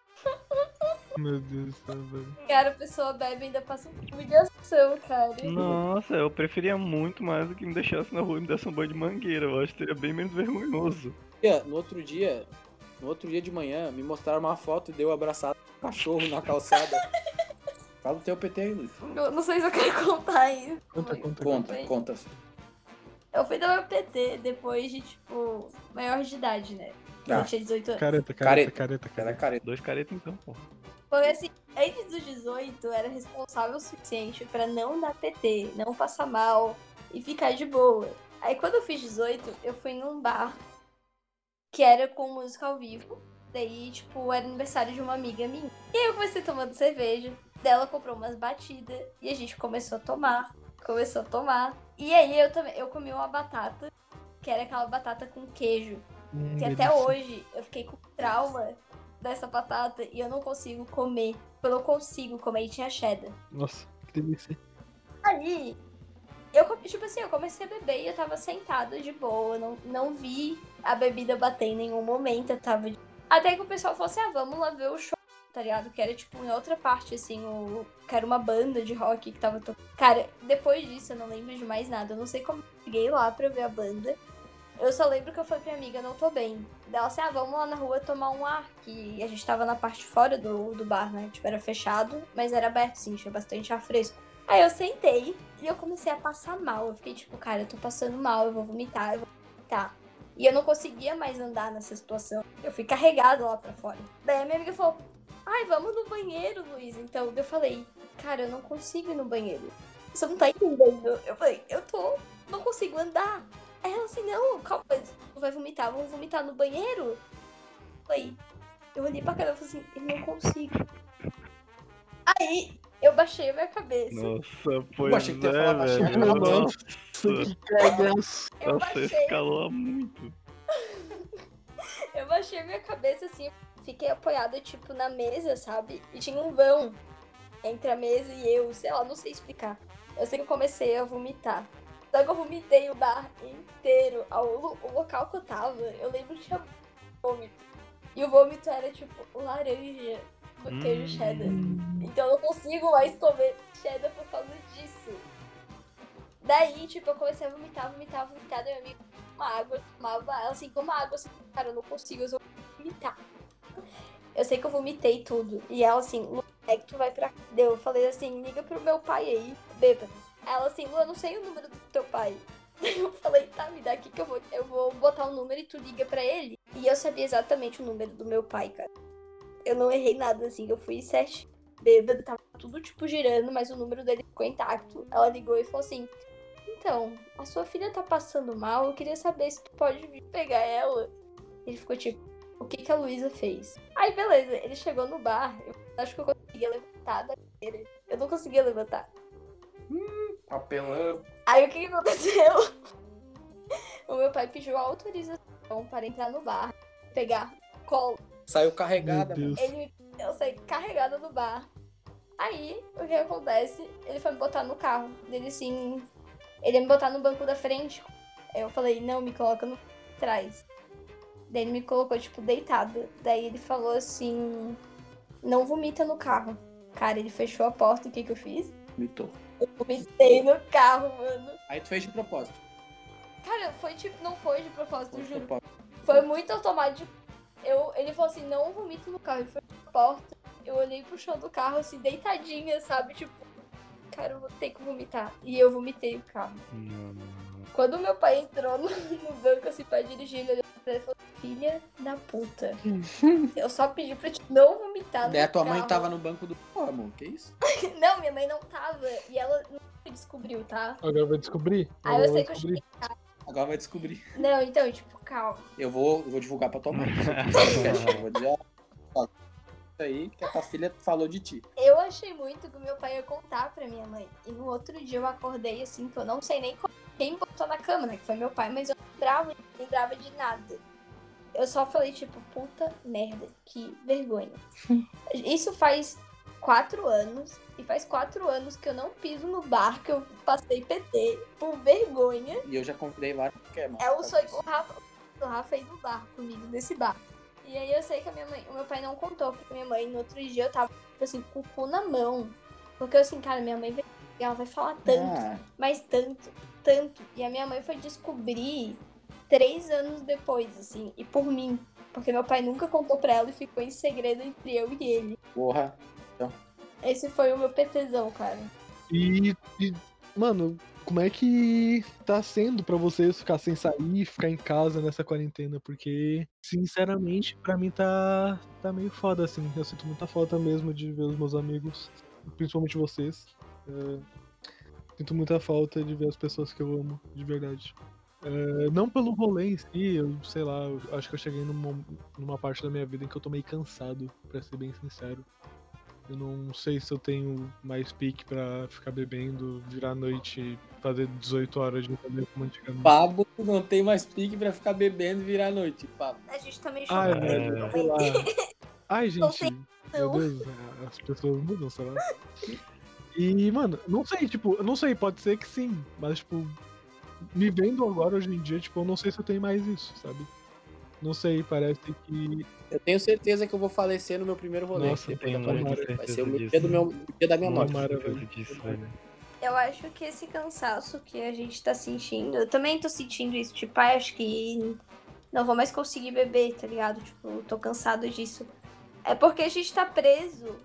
Meu Deus do céu, velho. Cara, a pessoa bebe e ainda passa humilhação, cara. Nossa, eu preferia muito mais do que me deixasse na rua e me desse um banho de mangueira. Eu acho que seria bem menos vergonhoso. E, no outro dia, no outro dia de manhã, me mostraram uma foto de eu abraçado com um cachorro na calçada. (laughs) Fala o teu PT aí, Luiz. Eu não sei se eu quero contar isso. Conta, conta, Conta, Foi. conta. Eu fui dar meu PT depois de, tipo, maior de idade, né? Eu Ah. tinha 18 anos. Careta, Careta. careta, careta, Era careta. careta. Dois caretas então, pô. Porque assim, antes dos 18, eu era responsável o suficiente pra não dar PT, não passar mal e ficar de boa. Aí quando eu fiz 18, eu fui num bar que era com música ao vivo. Daí, tipo, era aniversário de uma amiga minha. E aí eu comecei tomando cerveja. Dela comprou umas batidas e a gente começou a tomar. Começou a tomar. E aí eu também eu comi uma batata, que era aquela batata com queijo. Hum, Que até hoje eu fiquei com trauma dessa batata e eu não consigo comer. Eu não consigo comer e tinha cheddar. Nossa, que delícia. Aí, eu, tipo assim, eu comecei a beber e eu tava sentada de boa, não, não vi a bebida bater em nenhum momento, eu tava... Até que o pessoal falou assim, ah, vamos lá ver o show, tá ligado? Que era, tipo, em outra parte, assim, o... que era uma banda de rock que tava tocando. Cara, depois disso eu não lembro de mais nada, eu não sei como eu cheguei lá pra ver a banda. Eu só lembro que eu falei pra minha amiga, não tô bem. Ela assim, ah, vamos lá na rua tomar um ar. Que a gente tava na parte de fora do, do bar, né? Tipo, era fechado, mas era aberto, sim, tinha bastante ar fresco. Aí eu sentei e eu comecei a passar mal. Eu fiquei tipo, cara, eu tô passando mal, eu vou vomitar, eu vou vomitar. E eu não conseguia mais andar nessa situação. Eu fui carregado lá pra fora. Daí a minha amiga falou, ai, vamos no banheiro, Luiz. Então eu falei, cara, eu não consigo ir no banheiro. Você não tá entendendo? Eu falei, eu tô, não consigo andar. Aí ela assim, não, calma, tu vai vomitar, vamos vomitar no banheiro? Eu falei, eu olhei pra cara e falei assim, eu não consigo. Aí eu baixei a minha cabeça. Nossa, pois achei que tu ia é, falar baixinho, velho. não. Nossa, Que cagaço. Eu nossa, baixei, escalou muito. (laughs) Eu baixei a minha cabeça assim, fiquei apoiada, tipo, na mesa, sabe? E tinha um vão entre a mesa e eu, sei lá, não sei explicar. Eu sei que eu comecei a vomitar. Só que eu vomitei o bar inteiro. Ao, o local que eu tava, eu lembro que tinha vômito. E o vômito era, tipo, laranja com queijo Hum. cheddar. Então eu não consigo mais comer cheddar por causa disso. Daí, tipo, eu comecei a vomitar, vomitar, vomitar. Daí minha amiga uma água, tomava ela assim, como água, assim, cara, eu não consigo, eu vou vomitar. Eu sei que eu vomitei tudo. E ela assim, é que tu vai pra. Eu falei assim, liga pro meu pai aí, bêbado. Ela assim, Lu, eu não sei o número do teu pai. (laughs) Eu falei, tá, me dá aqui que eu vou, eu vou botar o número e tu liga pra ele. E eu sabia exatamente o número do meu pai, cara. Eu não errei nada, assim, eu fui sete bêbado, tava tudo tipo girando, mas o número dele ficou intacto. Ela ligou e falou assim: Então, a sua filha tá passando mal, eu queria saber se tu pode vir pegar ela. Ele ficou tipo, o que que a Luísa fez? Aí beleza, ele chegou no bar, eu acho que eu conseguia levantar da cadeira. Eu não conseguia levantar. Papelão. Aí o que, que aconteceu? o meu pai pediu autorização para entrar no bar, pegar colo. Saiu carregada, mano. Deus. Ele, eu saí carregada no bar. Aí, o que acontece? Ele foi me botar no carro. Ele assim. Ele ia me botar no banco da frente. Aí eu falei, não, me coloca no trás. Daí ele me colocou, tipo, deitada. Daí ele falou assim. Não vomita no carro. Cara, ele fechou a porta, o que que eu fiz? Mitou. Eu vomitei no carro, mano. Aí tu fez de propósito. Cara, foi tipo, não foi de propósito, Foi juro. propósito. Foi muito automático. Eu, ele falou assim, não vomita no carro. Ele foi na porta. Eu olhei pro chão do carro, assim, deitadinha, sabe? Tipo, cara, eu vou ter que vomitar. E eu vomitei o carro. Não, não, não. Quando meu pai entrou no, no banco, assim, pra dirigir, ele ele falou, filha da puta. (laughs) eu só pedi pra te não vomitar no Daí a tua mãe carro." tava no banco do. Pô, amor, que isso? (laughs) Não, minha mãe não tava. E ela não descobriu, tá? Agora vai descobrir? Aí Agora eu vai sei que eu descobrir. cheguei. Agora vai descobrir. Não, então, tipo, calma. Eu vou, eu vou divulgar pra tua mãe. (laughs) eu vou dizer, ó, ó, isso aí que a tua filha falou de ti. Eu achei muito que o meu pai ia contar pra minha mãe. E no outro dia eu acordei assim, que eu não sei nem co- quem botou na cama, né? Que foi meu pai, mas eu não lembrava, não lembrava de nada. Eu só falei, tipo, puta merda, que vergonha. (laughs) Isso faz quatro anos. E faz quatro anos que eu não piso no bar, que eu passei PT por vergonha. E eu já convidei vários que é, mano. É o sonho. O Rafa, o Rafa ia no bar comigo, nesse bar. E aí eu sei que a minha mãe, o meu pai não contou pra minha mãe. No outro dia eu tava, tipo assim, com o cu na mão. Porque eu assim, cara, minha mãe vai, ela vai falar tanto, Ah, mas tanto, tanto. E a minha mãe foi descobrir três anos depois, assim, e por mim. Porque meu pai nunca contou pra ela e ficou em segredo entre eu e ele. porra. Esse foi o meu PTzão, cara. E, e, mano, como é que tá sendo pra vocês ficar sem sair, ficar em casa nessa quarentena? Porque, sinceramente, pra mim tá, tá meio foda, assim. Eu sinto muita falta mesmo de ver os meus amigos, principalmente vocês. É, sinto muita falta de ver as pessoas que eu amo, de verdade. É, não pelo rolê em si, eu sei lá, eu acho que eu cheguei numa, numa parte da minha vida em que eu tô meio cansado, pra ser bem sincero. Eu não sei se eu tenho mais pique pra ficar bebendo, virar a noite e fazer 18 horas de rolê como antigamente. Pablo não tem mais pique pra ficar bebendo e virar a noite, Pablo. A gente também Ai, chorou. velho, sei lá. (laughs) Ai, Não gente, tem meu Deus, as pessoas mudam, sei lá. E, mano, não sei, tipo, eu não sei, pode ser que sim, mas, tipo, me vendo agora hoje em dia, tipo, eu não sei se eu tenho mais isso, sabe? Não sei, parece que. Eu tenho certeza que eu vou falecer no meu primeiro rolê. Nossa, tenho muita. Vai ser o dia, do meu, dia da minha morte. Disso, velho. Eu acho que esse cansaço que a gente tá sentindo, eu também tô sentindo isso, tipo, ai, acho que não vou mais conseguir beber, tá ligado? Tipo, tô cansado disso. É porque a gente tá preso,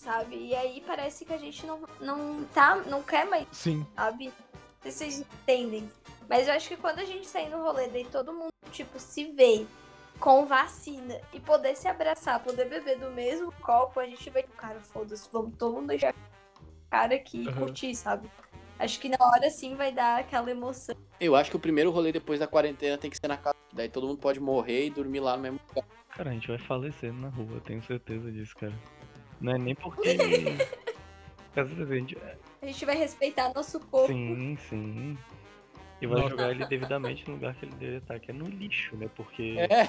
sabe? E aí parece que a gente não, não tá, não quer mais, Sim, sabe? Não sei se vocês entendem. Mas eu acho que quando a gente sair no rolê, daí todo mundo, tipo, se vê com vacina e poder se abraçar, poder beber do mesmo copo, a gente vai, cara, foda-se, vamos todo mundo deixar cara aqui e curtir, sabe? Acho que na hora sim vai dar aquela emoção. Eu acho que o primeiro rolê depois da quarentena tem que ser na casa. Daí todo mundo pode morrer e dormir lá no mesmo lugar. Cara, a gente vai falecendo na rua, eu tenho certeza disso, cara. Não é nem porque. (laughs) Às vezes a gente. A gente vai respeitar nosso corpo. Sim, sim. E vai Nossa. jogar ele devidamente no lugar que ele deveria estar, que é no lixo, né? Porque É.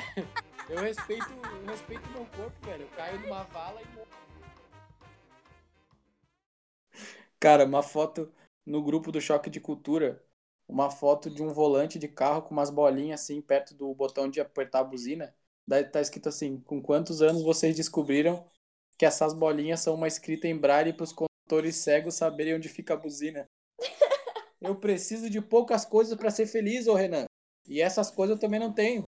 Eu respeito, eu respeito meu corpo, velho. Eu caio numa vala e morro. Cara, uma foto no grupo do Choque de Cultura. Uma foto de um volante de carro com umas bolinhas assim perto do botão de apertar a buzina. Daí tá escrito assim: com quantos anos vocês descobriram que essas bolinhas são uma escrita em braille para os condutores cegos saberem onde fica a buzina? (laughs) Eu preciso de poucas coisas para ser feliz, ô Renan. E essas coisas eu também não tenho.